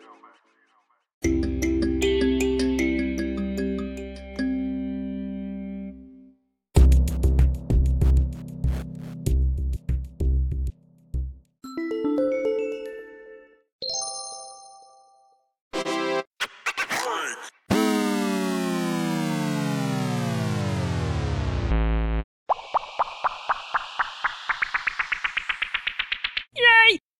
you know, man.